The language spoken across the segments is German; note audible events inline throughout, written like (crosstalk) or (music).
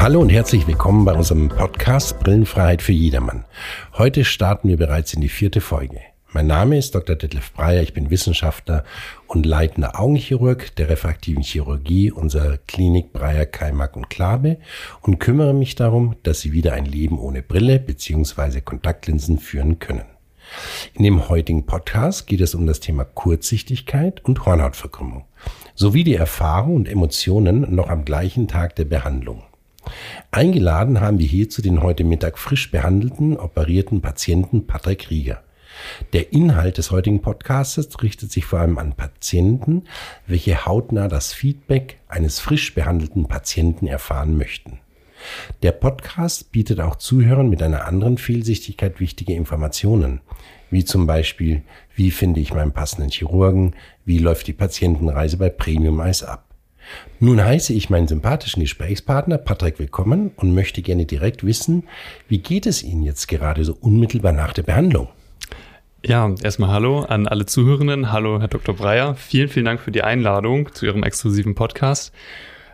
Hallo und herzlich willkommen bei unserem Podcast Brillenfreiheit für jedermann. Heute starten wir bereits in die vierte Folge. Mein Name ist Dr. Detlef Breyer, ich bin Wissenschaftler und leitender Augenchirurg der refraktiven Chirurgie unserer Klinik Breyer, Keimack und Klabe und kümmere mich darum, dass Sie wieder ein Leben ohne Brille bzw. Kontaktlinsen führen können. In dem heutigen Podcast geht es um das Thema Kurzsichtigkeit und Hornhautverkrümmung sowie die Erfahrung und Emotionen noch am gleichen Tag der Behandlung. Eingeladen haben wir hierzu den heute Mittag frisch behandelten, operierten Patienten Patrick Rieger. Der Inhalt des heutigen Podcasts richtet sich vor allem an Patienten, welche hautnah das Feedback eines frisch behandelten Patienten erfahren möchten. Der Podcast bietet auch Zuhörern mit einer anderen Fehlsichtigkeit wichtige Informationen, wie zum Beispiel, wie finde ich meinen passenden Chirurgen, wie läuft die Patientenreise bei Premium Eyes ab. Nun heiße ich meinen sympathischen Gesprächspartner Patrick willkommen und möchte gerne direkt wissen, wie geht es Ihnen jetzt gerade so unmittelbar nach der Behandlung? Ja, erstmal Hallo an alle Zuhörenden. Hallo, Herr Dr. Breyer. Vielen, vielen Dank für die Einladung zu Ihrem exklusiven Podcast.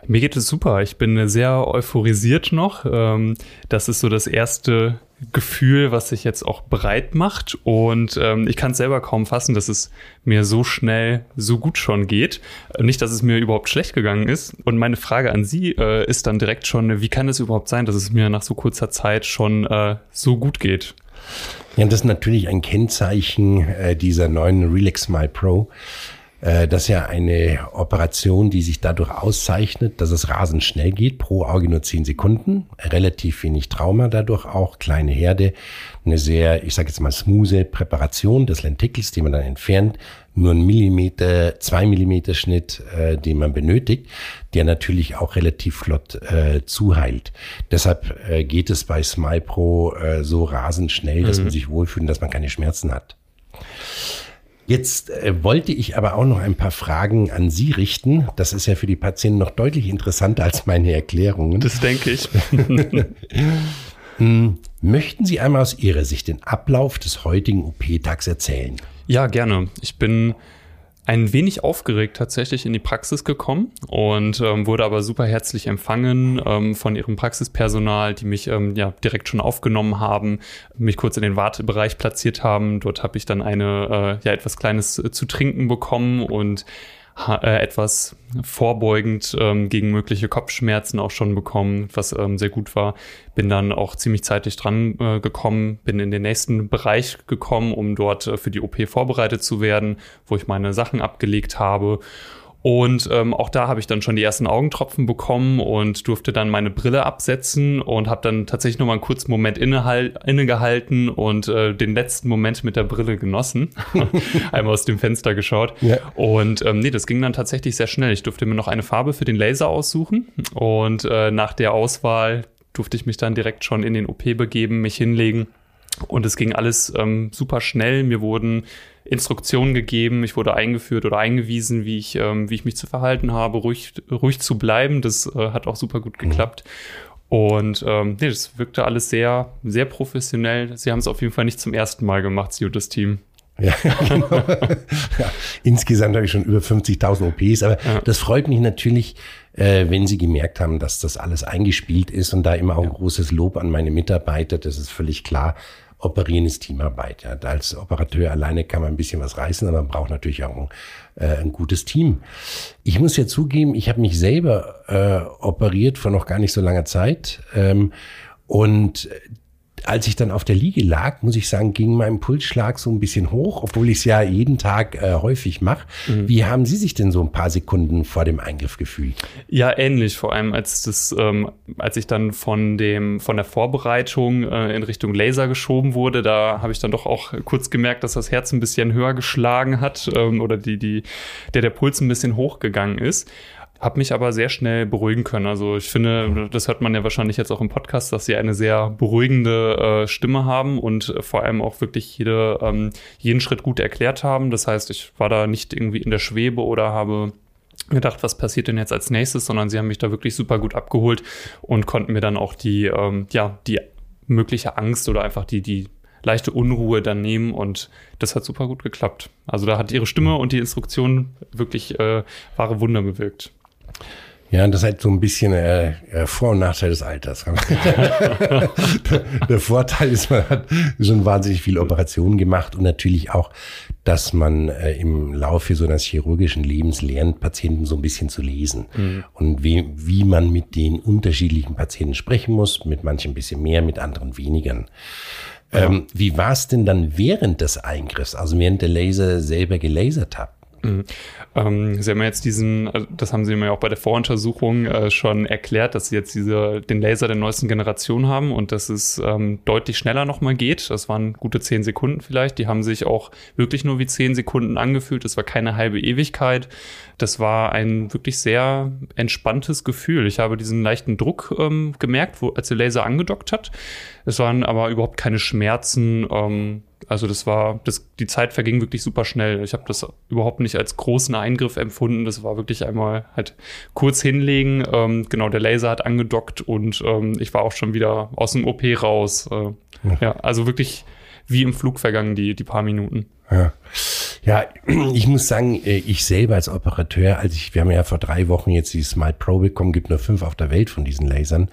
Mir geht es super. Ich bin sehr euphorisiert noch. Ähm, das ist so das erste Gefühl, was sich jetzt auch breit macht. Und ähm, ich kann es selber kaum fassen, dass es mir so schnell, so gut schon geht. Nicht, dass es mir überhaupt schlecht gegangen ist. Und meine Frage an Sie äh, ist dann direkt schon, wie kann es überhaupt sein, dass es mir nach so kurzer Zeit schon äh, so gut geht? Ja, das ist natürlich ein Kennzeichen äh, dieser neuen Relax My Pro äh, das ist ja eine Operation, die sich dadurch auszeichnet, dass es rasend schnell geht, pro Auge nur zehn Sekunden, relativ wenig Trauma dadurch auch, kleine Herde, eine sehr, ich sage jetzt mal, smooth Präparation des Lentikels, die man dann entfernt, nur ein Millimeter, zwei Millimeter Schnitt, äh, den man benötigt, der natürlich auch relativ flott äh, zuheilt. Deshalb äh, geht es bei Smile Pro äh, so rasend schnell, dass mhm. man sich wohlfühlt, dass man keine Schmerzen hat. Jetzt äh, wollte ich aber auch noch ein paar Fragen an Sie richten. Das ist ja für die Patienten noch deutlich interessanter als meine Erklärungen. Das denke ich. (laughs) Hm, möchten Sie einmal aus Ihrer Sicht den Ablauf des heutigen OP-Tags erzählen? Ja, gerne. Ich bin ein wenig aufgeregt tatsächlich in die Praxis gekommen und ähm, wurde aber super herzlich empfangen ähm, von ihrem Praxispersonal, die mich ähm, ja direkt schon aufgenommen haben, mich kurz in den Wartebereich platziert haben. Dort habe ich dann eine äh, ja etwas Kleines äh, zu trinken bekommen und äh, etwas vorbeugend ähm, gegen mögliche Kopfschmerzen auch schon bekommen, was ähm, sehr gut war. Bin dann auch ziemlich zeitig dran äh, gekommen, bin in den nächsten Bereich gekommen, um dort äh, für die OP vorbereitet zu werden, wo ich meine Sachen abgelegt habe und ähm, auch da habe ich dann schon die ersten Augentropfen bekommen und durfte dann meine Brille absetzen und habe dann tatsächlich noch mal einen kurzen Moment innegehalten und äh, den letzten Moment mit der Brille genossen. (laughs) Einmal aus dem Fenster geschaut. Ja. Und ähm, nee, das ging dann tatsächlich sehr schnell. Ich durfte mir noch eine Farbe für den Laser aussuchen und äh, nach der Auswahl durfte ich mich dann direkt schon in den OP begeben, mich hinlegen. Und es ging alles ähm, super schnell. Mir wurden Instruktionen gegeben, ich wurde eingeführt oder eingewiesen, wie ich, ähm, wie ich mich zu verhalten habe, ruhig, ruhig zu bleiben. Das äh, hat auch super gut mhm. geklappt. Und ähm, nee, das wirkte alles sehr, sehr professionell. Sie haben es auf jeden Fall nicht zum ersten Mal gemacht, Sie und das Team. Ja, (laughs) genau. ja, insgesamt habe ich schon über 50.000 OPs, aber ja. das freut mich natürlich, äh, wenn Sie gemerkt haben, dass das alles eingespielt ist und da immer auch ein großes Lob an meine Mitarbeiter, das ist völlig klar. Operieren ist Teamarbeit. Ja. Als Operateur alleine kann man ein bisschen was reißen, aber man braucht natürlich auch ein, äh, ein gutes Team. Ich muss ja zugeben, ich habe mich selber äh, operiert vor noch gar nicht so langer Zeit. Ähm, und als ich dann auf der Liege lag, muss ich sagen, ging mein Pulsschlag so ein bisschen hoch, obwohl ich es ja jeden Tag äh, häufig mache. Mhm. Wie haben Sie sich denn so ein paar Sekunden vor dem Eingriff gefühlt? Ja, ähnlich. Vor allem als das, ähm, als ich dann von dem von der Vorbereitung äh, in Richtung Laser geschoben wurde, da habe ich dann doch auch kurz gemerkt, dass das Herz ein bisschen höher geschlagen hat ähm, oder die die der der Puls ein bisschen hochgegangen ist. Habe mich aber sehr schnell beruhigen können. Also ich finde, das hört man ja wahrscheinlich jetzt auch im Podcast, dass sie eine sehr beruhigende äh, Stimme haben und vor allem auch wirklich jede, ähm, jeden Schritt gut erklärt haben. Das heißt, ich war da nicht irgendwie in der Schwebe oder habe gedacht, was passiert denn jetzt als nächstes, sondern sie haben mich da wirklich super gut abgeholt und konnten mir dann auch die, ähm, ja, die mögliche Angst oder einfach die, die leichte Unruhe dann nehmen und das hat super gut geklappt. Also da hat ihre Stimme und die Instruktion wirklich äh, wahre Wunder bewirkt. Ja, das ist halt so ein bisschen äh, Vor- und Nachteil des Alters. (laughs) der Vorteil ist, man hat schon wahnsinnig viele Operationen gemacht und natürlich auch, dass man äh, im Laufe so eines chirurgischen Lebens lernt, Patienten so ein bisschen zu lesen mhm. und wie, wie man mit den unterschiedlichen Patienten sprechen muss, mit manchen ein bisschen mehr, mit anderen weniger. Ja. Ähm, wie war es denn dann während des Eingriffs, also während der Laser selber gelasert hat? Mhm. Ähm, sie haben jetzt diesen, also das haben Sie mir auch bei der Voruntersuchung äh, schon erklärt, dass Sie jetzt diese, den Laser der neuesten Generation haben und dass es ähm, deutlich schneller nochmal geht. Das waren gute zehn Sekunden vielleicht. Die haben sich auch wirklich nur wie zehn Sekunden angefühlt. Das war keine halbe Ewigkeit. Das war ein wirklich sehr entspanntes Gefühl. Ich habe diesen leichten Druck ähm, gemerkt, wo, als der Laser angedockt hat. Es waren aber überhaupt keine Schmerzen. Also das war, das, die Zeit verging wirklich super schnell. Ich habe das überhaupt nicht als großen Eingriff empfunden. Das war wirklich einmal halt kurz hinlegen. Ähm, genau, der Laser hat angedockt und ähm, ich war auch schon wieder aus dem OP raus. Äh, ja. ja, also wirklich wie im Flug vergangen, die, die paar Minuten. Ja. ja, ich muss sagen, äh, ich selber als Operateur, als ich, wir haben ja vor drei Wochen jetzt die Smile Pro bekommen, gibt nur fünf auf der Welt von diesen Lasern.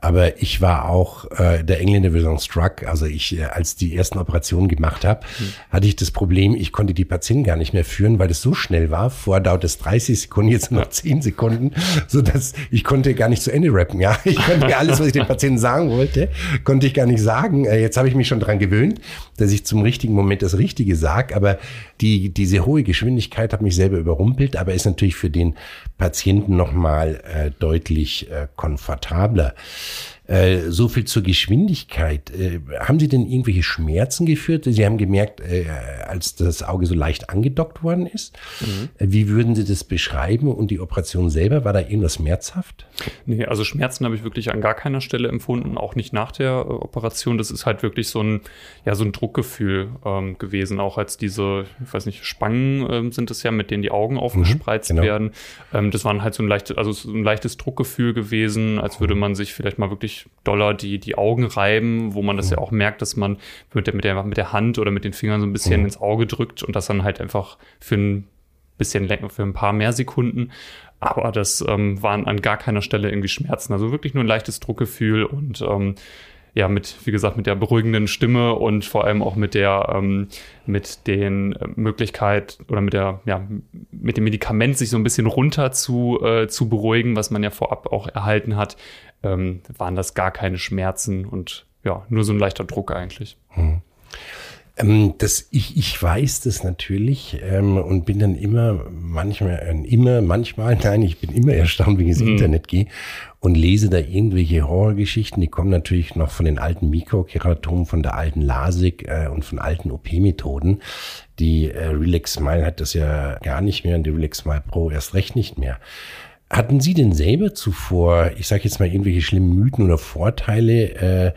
Aber ich war auch, äh, der Engländer würde sagen, struck. Also ich, äh, als die ersten Operationen gemacht habe, mhm. hatte ich das Problem, ich konnte die Patienten gar nicht mehr führen, weil es so schnell war. Vorher dauert es 30 Sekunden, jetzt noch 10 Sekunden, so dass ich konnte gar nicht zu Ende rappen. Ja, ich konnte alles, was ich den Patienten sagen wollte, konnte ich gar nicht sagen. Äh, jetzt habe ich mich schon dran gewöhnt, dass ich zum richtigen Moment das Richtige sage. Aber die, diese hohe Geschwindigkeit hat mich selber überrumpelt, aber ist natürlich für den Patienten nochmal äh, deutlich äh, komfortabler. Äh, so viel zur Geschwindigkeit. Äh, haben Sie denn irgendwelche Schmerzen geführt? Sie haben gemerkt, äh, als das Auge so leicht angedockt worden ist. Mhm. Äh, wie würden Sie das beschreiben? Und die Operation selber, war da irgendwas schmerzhaft? Nee, also Schmerzen habe ich wirklich an gar keiner Stelle empfunden, auch nicht nach der äh, Operation. Das ist halt wirklich so ein, ja, so ein Druckgefühl ähm, gewesen, auch als diese, ich weiß nicht, Spangen ähm, sind es ja, mit denen die Augen mhm, aufgespreizt mhm, genau. werden. Ähm, das waren halt so ein leichtes, also so ein leichtes Druckgefühl gewesen, als würde man sich vielleicht mal wirklich doller die, die Augen reiben, wo man das mhm. ja auch merkt, dass man mit der, mit, der, mit der Hand oder mit den Fingern so ein bisschen mhm. ins Auge drückt und das dann halt einfach für ein bisschen länger, für ein paar mehr Sekunden. Aber das ähm, waren an gar keiner Stelle irgendwie Schmerzen. Also wirklich nur ein leichtes Druckgefühl und ähm, ja, mit, wie gesagt, mit der beruhigenden Stimme und vor allem auch mit der, ähm, mit den äh, Möglichkeit oder mit der, ja, mit dem Medikament sich so ein bisschen runter zu, äh, zu beruhigen, was man ja vorab auch erhalten hat, ähm, waren das gar keine Schmerzen und ja, nur so ein leichter Druck eigentlich. Hm. Ähm, das, ich, ich weiß das natürlich ähm, und bin dann immer, manchmal, äh, immer, manchmal, (laughs) nein, ich bin immer erstaunt, wenn ich ins mhm. Internet gehe und lese da irgendwelche Horrorgeschichten. Die kommen natürlich noch von den alten Mikrokeratomen, von der alten LASIK äh, und von alten OP-Methoden. Die äh, Relax Smile hat das ja gar nicht mehr und die Relax Smile Pro erst recht nicht mehr. Hatten Sie denn selber zuvor, ich sage jetzt mal, irgendwelche schlimmen Mythen oder Vorteile äh,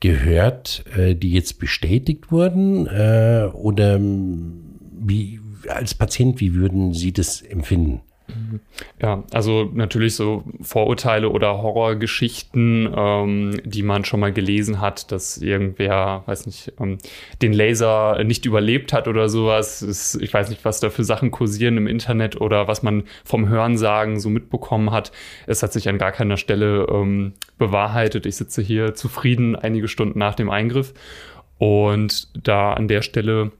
gehört, äh, die jetzt bestätigt wurden? Äh, oder wie als Patient, wie würden Sie das empfinden? Ja, also natürlich so Vorurteile oder Horrorgeschichten, ähm, die man schon mal gelesen hat, dass irgendwer, weiß nicht, ähm, den Laser nicht überlebt hat oder sowas. Ist, ich weiß nicht, was da für Sachen kursieren im Internet oder was man vom Hörensagen so mitbekommen hat. Es hat sich an gar keiner Stelle ähm, bewahrheitet. Ich sitze hier zufrieden einige Stunden nach dem Eingriff und da an der Stelle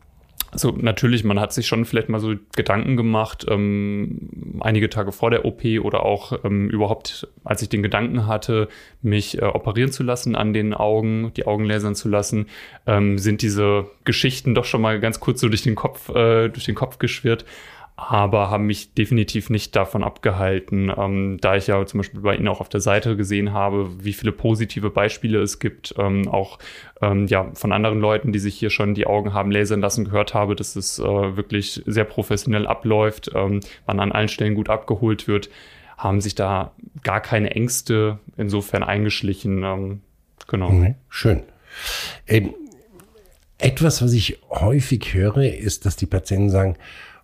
also natürlich, man hat sich schon vielleicht mal so Gedanken gemacht, ähm, einige Tage vor der OP oder auch ähm, überhaupt, als ich den Gedanken hatte, mich äh, operieren zu lassen an den Augen, die Augen lasern zu lassen, ähm, sind diese Geschichten doch schon mal ganz kurz so durch den Kopf, äh, durch den Kopf geschwirrt aber haben mich definitiv nicht davon abgehalten, ähm, da ich ja zum Beispiel bei Ihnen auch auf der Seite gesehen habe, wie viele positive Beispiele es gibt, ähm, auch ähm, ja von anderen Leuten, die sich hier schon die Augen haben lasern lassen, gehört habe, dass es äh, wirklich sehr professionell abläuft, ähm, man an allen Stellen gut abgeholt wird, haben sich da gar keine Ängste insofern eingeschlichen. Ähm, genau. Mhm, schön. Ähm, etwas, was ich häufig höre, ist, dass die Patienten sagen,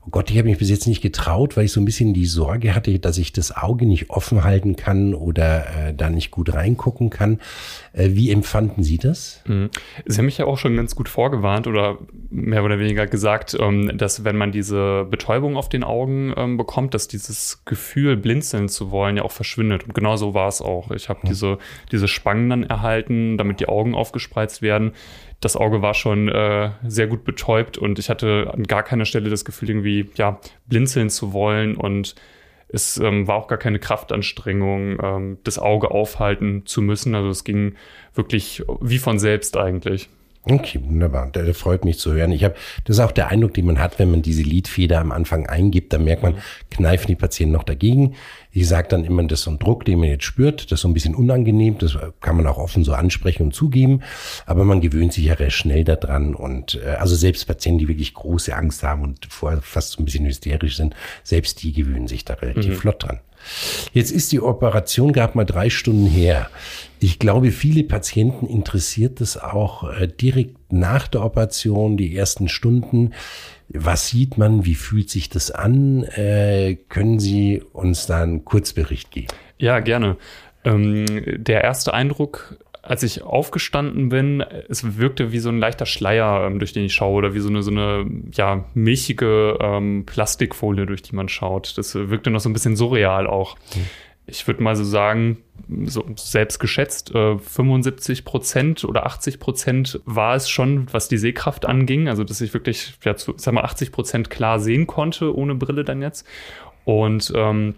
oh Gott, ich habe mich bis jetzt nicht getraut, weil ich so ein bisschen die Sorge hatte, dass ich das Auge nicht offen halten kann oder äh, da nicht gut reingucken kann. Äh, wie empfanden Sie das? Mhm. Sie haben mich ja auch schon ganz gut vorgewarnt oder mehr oder weniger gesagt, ähm, dass wenn man diese Betäubung auf den Augen ähm, bekommt, dass dieses Gefühl, blinzeln zu wollen, ja auch verschwindet. Und genau so war es auch. Ich habe mhm. diese, diese Spangen dann erhalten, damit die Augen aufgespreizt werden das Auge war schon äh, sehr gut betäubt und ich hatte an gar keiner Stelle das Gefühl, irgendwie ja, blinzeln zu wollen und es ähm, war auch gar keine Kraftanstrengung, ähm, das Auge aufhalten zu müssen. Also es ging wirklich wie von selbst eigentlich. Okay, wunderbar. Das freut mich zu hören. Ich habe, das ist auch der Eindruck, den man hat, wenn man diese Lidfeder am Anfang eingibt, dann merkt man, kneifen die Patienten noch dagegen. Ich sage dann immer, das ist so ein Druck, den man jetzt spürt, das ist so ein bisschen unangenehm, das kann man auch offen so ansprechen und zugeben, aber man gewöhnt sich ja recht schnell daran und äh, also selbst Patienten, die wirklich große Angst haben und vorher fast so ein bisschen hysterisch sind, selbst die gewöhnen sich da relativ mhm. flott dran. Jetzt ist die Operation gerade mal drei Stunden her. Ich glaube, viele Patienten interessiert es auch äh, direkt nach der Operation, die ersten Stunden. Was sieht man? Wie fühlt sich das an? Äh, können Sie uns da einen Kurzbericht geben? Ja, gerne. Ähm, der erste Eindruck als ich aufgestanden bin, es wirkte wie so ein leichter Schleier, ähm, durch den ich schaue, oder wie so eine, so eine ja, milchige ähm, Plastikfolie, durch die man schaut. Das wirkte noch so ein bisschen surreal auch. Ich würde mal so sagen, so selbst geschätzt, äh, 75 Prozent oder 80 Prozent war es schon, was die Sehkraft anging. Also, dass ich wirklich, ja, zu, sag mal, 80 Prozent klar sehen konnte, ohne Brille dann jetzt. Und ähm,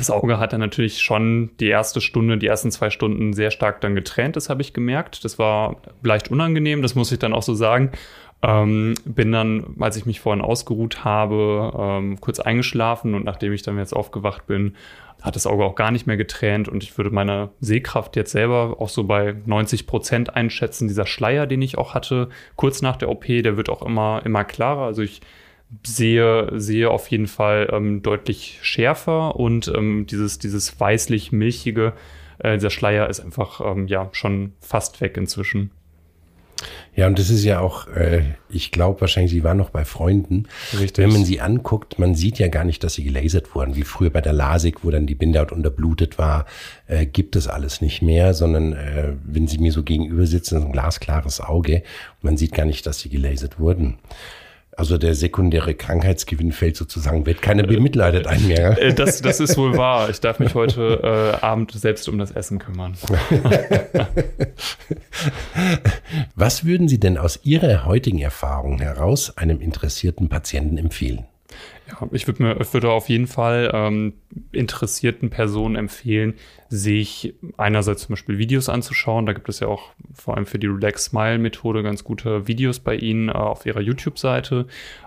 das Auge hat dann natürlich schon die erste Stunde, die ersten zwei Stunden sehr stark dann getränt, das habe ich gemerkt. Das war leicht unangenehm, das muss ich dann auch so sagen. Ähm, bin dann, als ich mich vorhin ausgeruht habe, ähm, kurz eingeschlafen und nachdem ich dann jetzt aufgewacht bin, hat das Auge auch gar nicht mehr getränt und ich würde meine Sehkraft jetzt selber auch so bei 90 Prozent einschätzen. Dieser Schleier, den ich auch hatte, kurz nach der OP, der wird auch immer, immer klarer. Also ich sehe, sehe auf jeden Fall ähm, deutlich schärfer und ähm, dieses, dieses weißlich-milchige, äh, dieser Schleier ist einfach ähm, ja schon fast weg inzwischen. Ja, und das ist ja auch, äh, ich glaube wahrscheinlich, sie waren noch bei Freunden. Richtig. Wenn man sie anguckt, man sieht ja gar nicht, dass sie gelasert wurden, wie früher bei der LASIK, wo dann die Bindehaut unterblutet war, äh, gibt es alles nicht mehr, sondern äh, wenn sie mir so gegenüber sitzen, ist ein glasklares Auge. Man sieht gar nicht, dass sie gelasert wurden. Also der sekundäre Krankheitsgewinn fällt sozusagen weg. Keiner bemitleidet einen mehr. Äh, das, das ist wohl wahr. Ich darf mich heute äh, Abend selbst um das Essen kümmern. (laughs) Was würden Sie denn aus Ihrer heutigen Erfahrung heraus einem interessierten Patienten empfehlen? Ja, ich würde mir würde auf jeden Fall ähm, interessierten Personen empfehlen, sich einerseits zum Beispiel Videos anzuschauen. Da gibt es ja auch vor allem für die Relax Smile Methode ganz gute Videos bei Ihnen äh, auf Ihrer YouTube-Seite,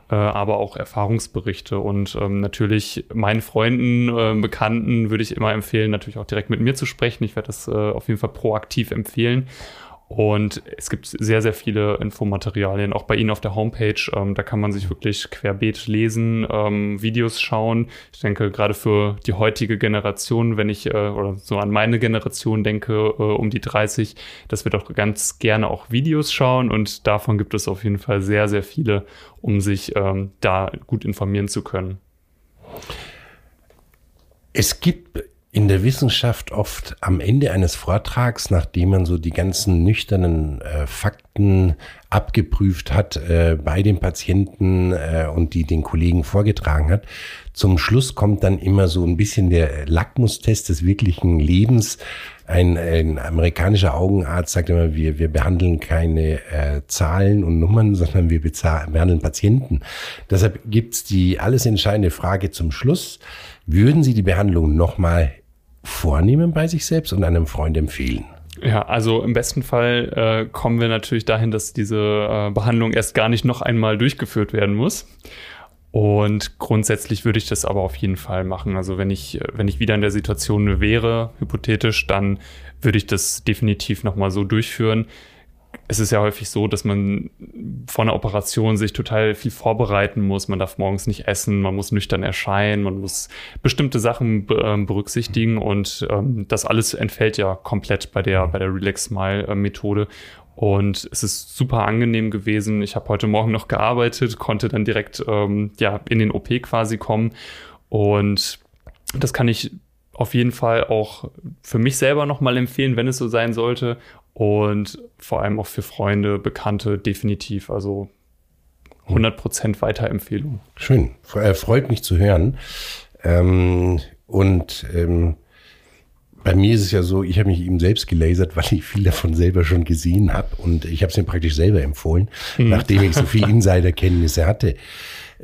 äh, aber auch Erfahrungsberichte. Und ähm, natürlich meinen Freunden, äh, Bekannten würde ich immer empfehlen, natürlich auch direkt mit mir zu sprechen. Ich werde das äh, auf jeden Fall proaktiv empfehlen. Und es gibt sehr, sehr viele Infomaterialien, auch bei Ihnen auf der Homepage. Ähm, da kann man sich wirklich querbeet lesen, ähm, Videos schauen. Ich denke, gerade für die heutige Generation, wenn ich äh, oder so an meine Generation denke, äh, um die 30, dass wir doch ganz gerne auch Videos schauen. Und davon gibt es auf jeden Fall sehr, sehr viele, um sich ähm, da gut informieren zu können. Es gibt in der Wissenschaft oft am Ende eines Vortrags, nachdem man so die ganzen nüchternen äh, Fakten abgeprüft hat äh, bei den Patienten äh, und die den Kollegen vorgetragen hat, zum Schluss kommt dann immer so ein bisschen der Lackmustest des wirklichen Lebens. Ein, ein amerikanischer Augenarzt sagt immer, wir, wir behandeln keine äh, Zahlen und Nummern, sondern wir behandeln Patienten. Deshalb gibt's die alles entscheidende Frage zum Schluss. Würden Sie die Behandlung nochmal vornehmen bei sich selbst und einem Freund empfehlen? Ja, also im besten Fall äh, kommen wir natürlich dahin, dass diese äh, Behandlung erst gar nicht noch einmal durchgeführt werden muss. Und grundsätzlich würde ich das aber auf jeden Fall machen. Also wenn ich, wenn ich wieder in der Situation wäre, hypothetisch, dann würde ich das definitiv nochmal so durchführen es ist ja häufig so, dass man vor einer Operation sich total viel vorbereiten muss. Man darf morgens nicht essen, man muss nüchtern erscheinen, man muss bestimmte Sachen äh, berücksichtigen und ähm, das alles entfällt ja komplett bei der, bei der Relax Smile Methode. Und es ist super angenehm gewesen. Ich habe heute Morgen noch gearbeitet, konnte dann direkt ähm, ja, in den OP quasi kommen. Und das kann ich auf jeden Fall auch für mich selber nochmal empfehlen, wenn es so sein sollte. Und vor allem auch für Freunde, Bekannte definitiv. Also 100% Weiterempfehlung. Schön, äh, freut mich zu hören. Ähm, und ähm, bei mir ist es ja so, ich habe mich eben selbst gelasert, weil ich viel davon selber schon gesehen habe und ich habe es mir praktisch selber empfohlen, hm. nachdem ich so viel (laughs) Insiderkenntnisse hatte.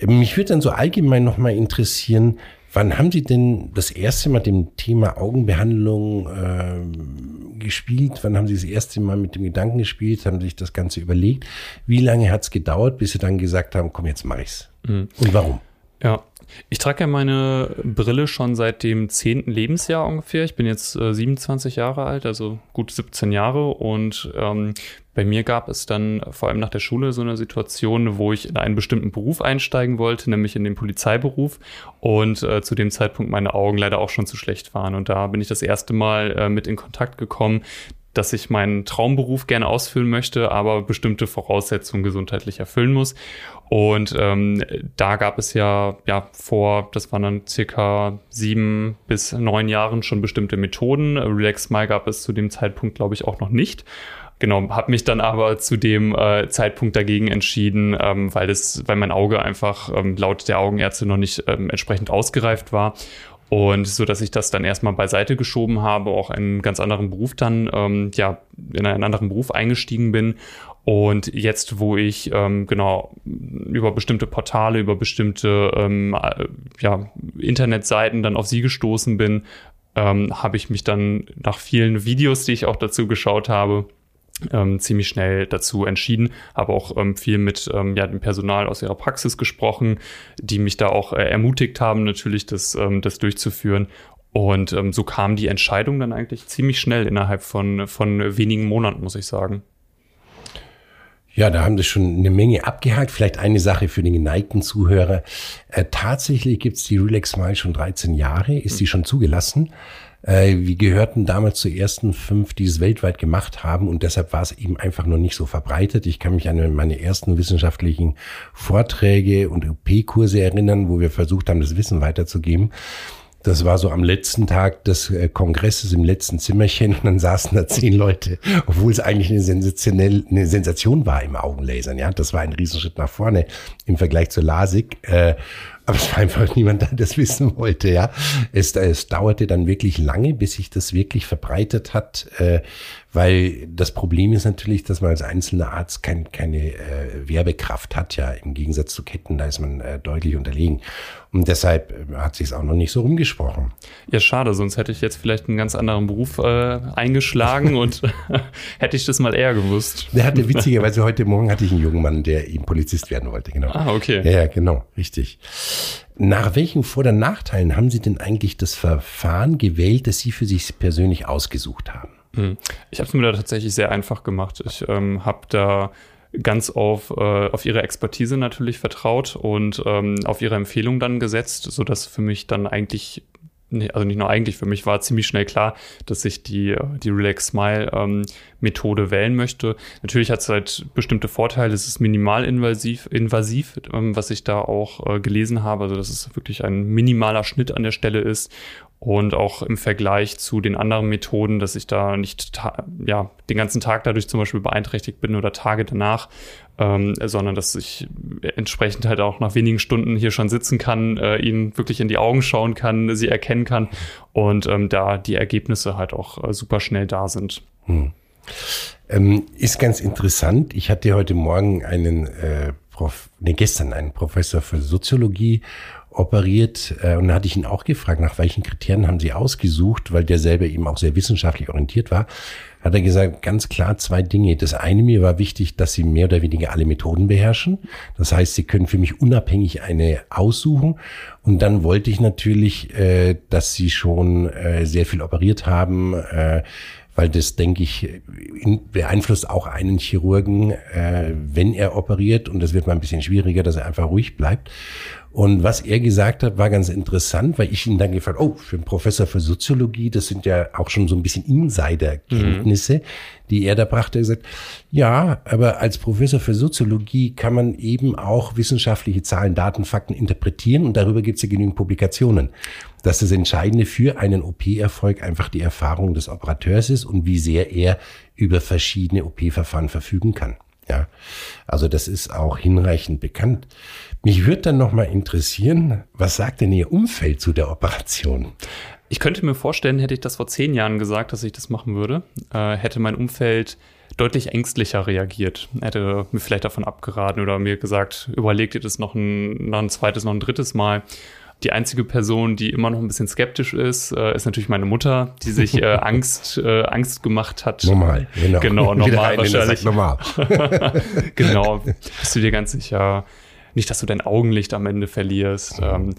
Mich würde dann so allgemein nochmal interessieren, wann haben Sie denn das erste Mal dem Thema Augenbehandlung äh, gespielt? Wann haben Sie das erste Mal mit dem Gedanken gespielt? Haben Sie sich das Ganze überlegt? Wie lange hat es gedauert, bis Sie dann gesagt haben, komm, jetzt mache ich's? Mhm. Und warum? Ja, ich trage ja meine Brille schon seit dem zehnten Lebensjahr ungefähr. Ich bin jetzt äh, 27 Jahre alt, also gut 17 Jahre. Und ähm, bei mir gab es dann vor allem nach der Schule so eine Situation, wo ich in einen bestimmten Beruf einsteigen wollte, nämlich in den Polizeiberuf. Und äh, zu dem Zeitpunkt meine Augen leider auch schon zu schlecht waren. Und da bin ich das erste Mal äh, mit in Kontakt gekommen, dass ich meinen Traumberuf gerne ausfüllen möchte, aber bestimmte Voraussetzungen gesundheitlich erfüllen muss. Und ähm, da gab es ja, ja vor, das waren dann circa sieben bis neun Jahren schon bestimmte Methoden. Relax Smile gab es zu dem Zeitpunkt, glaube ich, auch noch nicht. Genau, habe mich dann aber zu dem äh, Zeitpunkt dagegen entschieden, ähm, weil das, weil mein Auge einfach ähm, laut der Augenärzte noch nicht ähm, entsprechend ausgereift war und so, dass ich das dann erstmal beiseite geschoben habe, auch einen ganz anderen Beruf dann, ähm, ja, in einen anderen Beruf eingestiegen bin. Und jetzt, wo ich ähm, genau über bestimmte Portale, über bestimmte ähm, äh, ja, Internetseiten dann auf sie gestoßen bin, ähm, habe ich mich dann nach vielen Videos, die ich auch dazu geschaut habe, ähm, ziemlich schnell dazu entschieden, habe auch ähm, viel mit ähm, ja, dem Personal aus ihrer Praxis gesprochen, die mich da auch äh, ermutigt haben, natürlich das, ähm, das durchzuführen. Und ähm, so kam die Entscheidung dann eigentlich ziemlich schnell innerhalb von, von wenigen Monaten, muss ich sagen. Ja, da haben Sie schon eine Menge abgehakt. Vielleicht eine Sache für den geneigten Zuhörer. Äh, tatsächlich gibt's die Relax Smile schon 13 Jahre, ist sie schon zugelassen. Äh, wir gehörten damals zu ersten fünf, die es weltweit gemacht haben und deshalb war es eben einfach noch nicht so verbreitet. Ich kann mich an meine ersten wissenschaftlichen Vorträge und OP-Kurse erinnern, wo wir versucht haben, das Wissen weiterzugeben. Das war so am letzten Tag des äh, Kongresses im letzten Zimmerchen und dann saßen da zehn Leute, obwohl es eigentlich eine, sensationell, eine Sensation war im Augenlasern. Ja, das war ein Riesenschritt nach vorne im Vergleich zur LASIK. Aber es war einfach niemand, der das wissen wollte, ja. Es, es dauerte dann wirklich lange, bis sich das wirklich verbreitet hat, äh, weil das Problem ist natürlich, dass man als einzelner Arzt kein, keine äh, Werbekraft hat, ja, im Gegensatz zu Ketten, da ist man äh, deutlich unterlegen. Und deshalb äh, hat sich es auch noch nicht so rumgesprochen. Ja, schade, sonst hätte ich jetzt vielleicht einen ganz anderen Beruf äh, eingeschlagen und (laughs) hätte ich das mal eher gewusst. Der hatte witzigerweise heute Morgen hatte ich einen jungen Mann, der ihm Polizist werden wollte, genau. Ah, okay. Ja, ja genau, richtig. Nach welchen Vor- und Nachteilen haben Sie denn eigentlich das Verfahren gewählt, das Sie für sich persönlich ausgesucht haben? Hm. Ich habe es mir da tatsächlich sehr einfach gemacht. Ich ähm, habe da ganz auf, äh, auf ihre Expertise natürlich vertraut und ähm, auf ihre Empfehlung dann gesetzt, so dass für mich dann eigentlich also nicht nur eigentlich, für mich war ziemlich schnell klar, dass ich die, die Relax Smile ähm, Methode wählen möchte. Natürlich hat es halt bestimmte Vorteile, es ist minimalinvasiv, invasiv, ähm, was ich da auch äh, gelesen habe, also dass es wirklich ein minimaler Schnitt an der Stelle ist und auch im Vergleich zu den anderen Methoden, dass ich da nicht ja, den ganzen Tag dadurch zum Beispiel beeinträchtigt bin oder Tage danach, ähm, sondern dass ich entsprechend halt auch nach wenigen Stunden hier schon sitzen kann, äh, ihnen wirklich in die Augen schauen kann, sie erkennen kann und ähm, da die Ergebnisse halt auch äh, super schnell da sind. Hm. Ähm, ist ganz interessant. Ich hatte heute Morgen einen äh, Prof, nee, gestern einen Professor für Soziologie operiert äh, und da hatte ich ihn auch gefragt, nach welchen Kriterien haben Sie ausgesucht, weil der selber eben auch sehr wissenschaftlich orientiert war. Hat er gesagt, ganz klar zwei Dinge. Das eine mir war wichtig, dass Sie mehr oder weniger alle Methoden beherrschen. Das heißt, Sie können für mich unabhängig eine aussuchen. Und dann wollte ich natürlich, äh, dass Sie schon äh, sehr viel operiert haben. Äh, weil das, denke ich, beeinflusst auch einen Chirurgen, äh, wenn er operiert. Und das wird mal ein bisschen schwieriger, dass er einfach ruhig bleibt. Und was er gesagt hat, war ganz interessant, weil ich ihn dann gefragt, oh, für einen Professor für Soziologie, das sind ja auch schon so ein bisschen Insiderkenntnisse, mhm. die er da brachte. Er gesagt, ja, aber als Professor für Soziologie kann man eben auch wissenschaftliche Zahlen, Daten, Fakten interpretieren und darüber gibt es ja genügend Publikationen. Dass das Entscheidende für einen OP-Erfolg einfach die Erfahrung des Operateurs ist und wie sehr er über verschiedene OP-Verfahren verfügen kann. Ja, also das ist auch hinreichend bekannt. Mich würde dann noch mal interessieren, was sagt denn Ihr Umfeld zu der Operation? Ich könnte mir vorstellen, hätte ich das vor zehn Jahren gesagt, dass ich das machen würde, äh, hätte mein Umfeld deutlich ängstlicher reagiert. Hätte mir vielleicht davon abgeraten oder mir gesagt, überleg dir das noch ein, noch ein zweites, noch ein drittes Mal. Die einzige Person, die immer noch ein bisschen skeptisch ist, äh, ist natürlich meine Mutter, die sich äh, (laughs) Angst, äh, Angst gemacht hat. Normal, genau. Genau, normal wahrscheinlich. Normal. (laughs) genau, bist du dir ganz sicher. Nicht, dass du dein Augenlicht am Ende verlierst. Mhm. Ähm,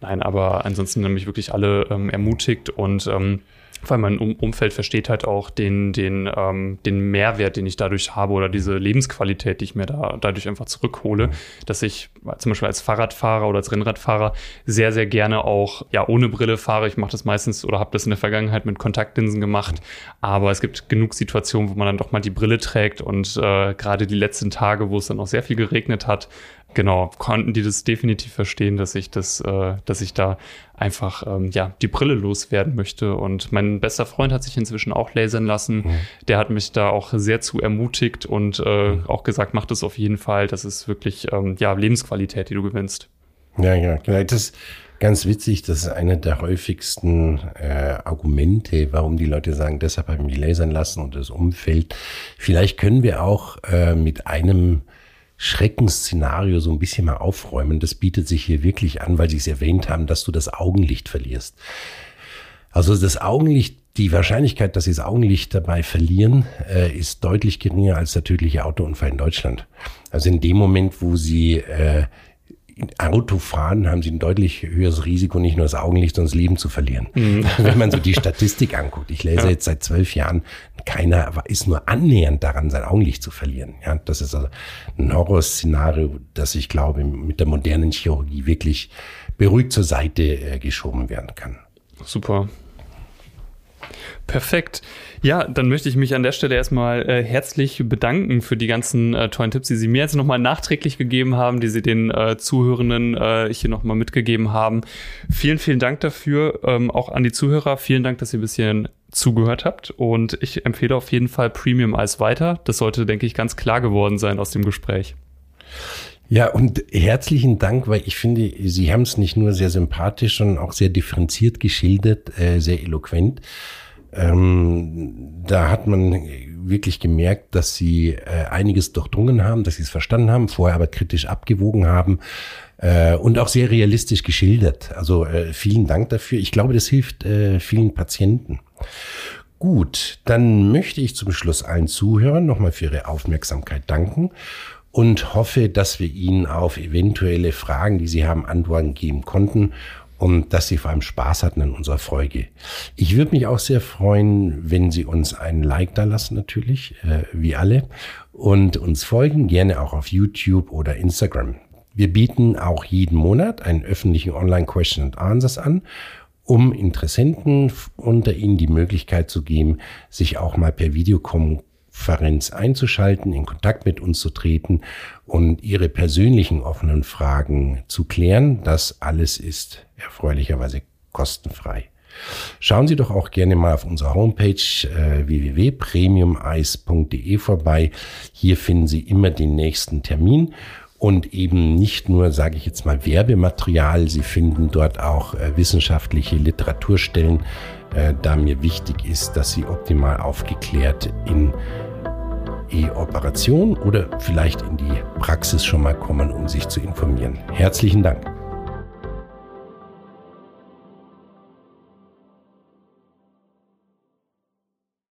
nein, aber ansonsten mich wirklich alle ähm, ermutigt und ähm, weil mein um Umfeld versteht halt auch den, den, ähm, den Mehrwert, den ich dadurch habe oder diese Lebensqualität, die ich mir da dadurch einfach zurückhole, dass ich zum Beispiel als Fahrradfahrer oder als Rennradfahrer sehr, sehr gerne auch ja ohne Brille fahre. Ich mache das meistens oder habe das in der Vergangenheit mit Kontaktlinsen gemacht, aber es gibt genug Situationen, wo man dann doch mal die Brille trägt und äh, gerade die letzten Tage, wo es dann auch sehr viel geregnet hat, genau, konnten die das definitiv verstehen, dass ich das, äh, dass ich da einfach ähm, ja die Brille loswerden möchte. Und mein bester Freund hat sich inzwischen auch lasern lassen. Mhm. Der hat mich da auch sehr zu ermutigt und äh, mhm. auch gesagt, mach das auf jeden Fall. Das ist wirklich ähm, ja Lebensqualität, die du gewinnst. Ja, ja, genau. Das ist ganz witzig. Das ist eine der häufigsten äh, Argumente, warum die Leute sagen, deshalb habe ich mich lasern lassen und das Umfeld. Vielleicht können wir auch äh, mit einem Schreckensszenario so ein bisschen mal aufräumen. Das bietet sich hier wirklich an, weil Sie es erwähnt haben, dass du das Augenlicht verlierst. Also das Augenlicht, die Wahrscheinlichkeit, dass Sie das Augenlicht dabei verlieren, äh, ist deutlich geringer als der tödliche Autounfall in Deutschland. Also in dem Moment, wo Sie äh, Auto fahren, haben sie ein deutlich höheres Risiko, nicht nur das Augenlicht, sondern das Leben zu verlieren. Mhm. (laughs) Wenn man so die Statistik anguckt, ich lese ja. jetzt seit zwölf Jahren, keiner ist nur annähernd daran, sein Augenlicht zu verlieren. Ja, das ist also ein Horrorszenario, das ich glaube, mit der modernen Chirurgie wirklich beruhigt zur Seite äh, geschoben werden kann. Super. Perfekt. Ja, dann möchte ich mich an der Stelle erstmal äh, herzlich bedanken für die ganzen äh, tollen Tipps, die Sie mir jetzt nochmal nachträglich gegeben haben, die Sie den äh, Zuhörenden äh, hier nochmal mitgegeben haben. Vielen, vielen Dank dafür. Ähm, auch an die Zuhörer. Vielen Dank, dass ihr ein bisschen zugehört habt. Und ich empfehle auf jeden Fall Premium Eis weiter. Das sollte, denke ich, ganz klar geworden sein aus dem Gespräch. Ja, und herzlichen Dank, weil ich finde, Sie haben es nicht nur sehr sympathisch, sondern auch sehr differenziert geschildert, äh, sehr eloquent. Ähm, da hat man wirklich gemerkt, dass sie äh, einiges durchdrungen haben, dass sie es verstanden haben, vorher aber kritisch abgewogen haben äh, und auch sehr realistisch geschildert. Also äh, vielen Dank dafür. Ich glaube, das hilft äh, vielen Patienten. Gut, dann möchte ich zum Schluss allen Zuhörern nochmal für Ihre Aufmerksamkeit danken und hoffe, dass wir Ihnen auf eventuelle Fragen, die Sie haben, Antworten geben konnten und dass Sie vor allem Spaß hatten an unserer Folge. Ich würde mich auch sehr freuen, wenn Sie uns einen Like da lassen, natürlich, äh, wie alle, und uns folgen, gerne auch auf YouTube oder Instagram. Wir bieten auch jeden Monat einen öffentlichen Online-Question and Answers an, um Interessenten unter Ihnen die Möglichkeit zu geben, sich auch mal per Videokom Konferenz einzuschalten, in Kontakt mit uns zu treten und Ihre persönlichen offenen Fragen zu klären. Das alles ist erfreulicherweise kostenfrei. Schauen Sie doch auch gerne mal auf unserer Homepage äh, www.premiumeis.de vorbei. Hier finden Sie immer den nächsten Termin und eben nicht nur, sage ich jetzt mal, Werbematerial. Sie finden dort auch äh, wissenschaftliche Literaturstellen, äh, da mir wichtig ist, dass Sie optimal aufgeklärt in E-Operation oder vielleicht in die Praxis schon mal kommen, um sich zu informieren. Herzlichen Dank.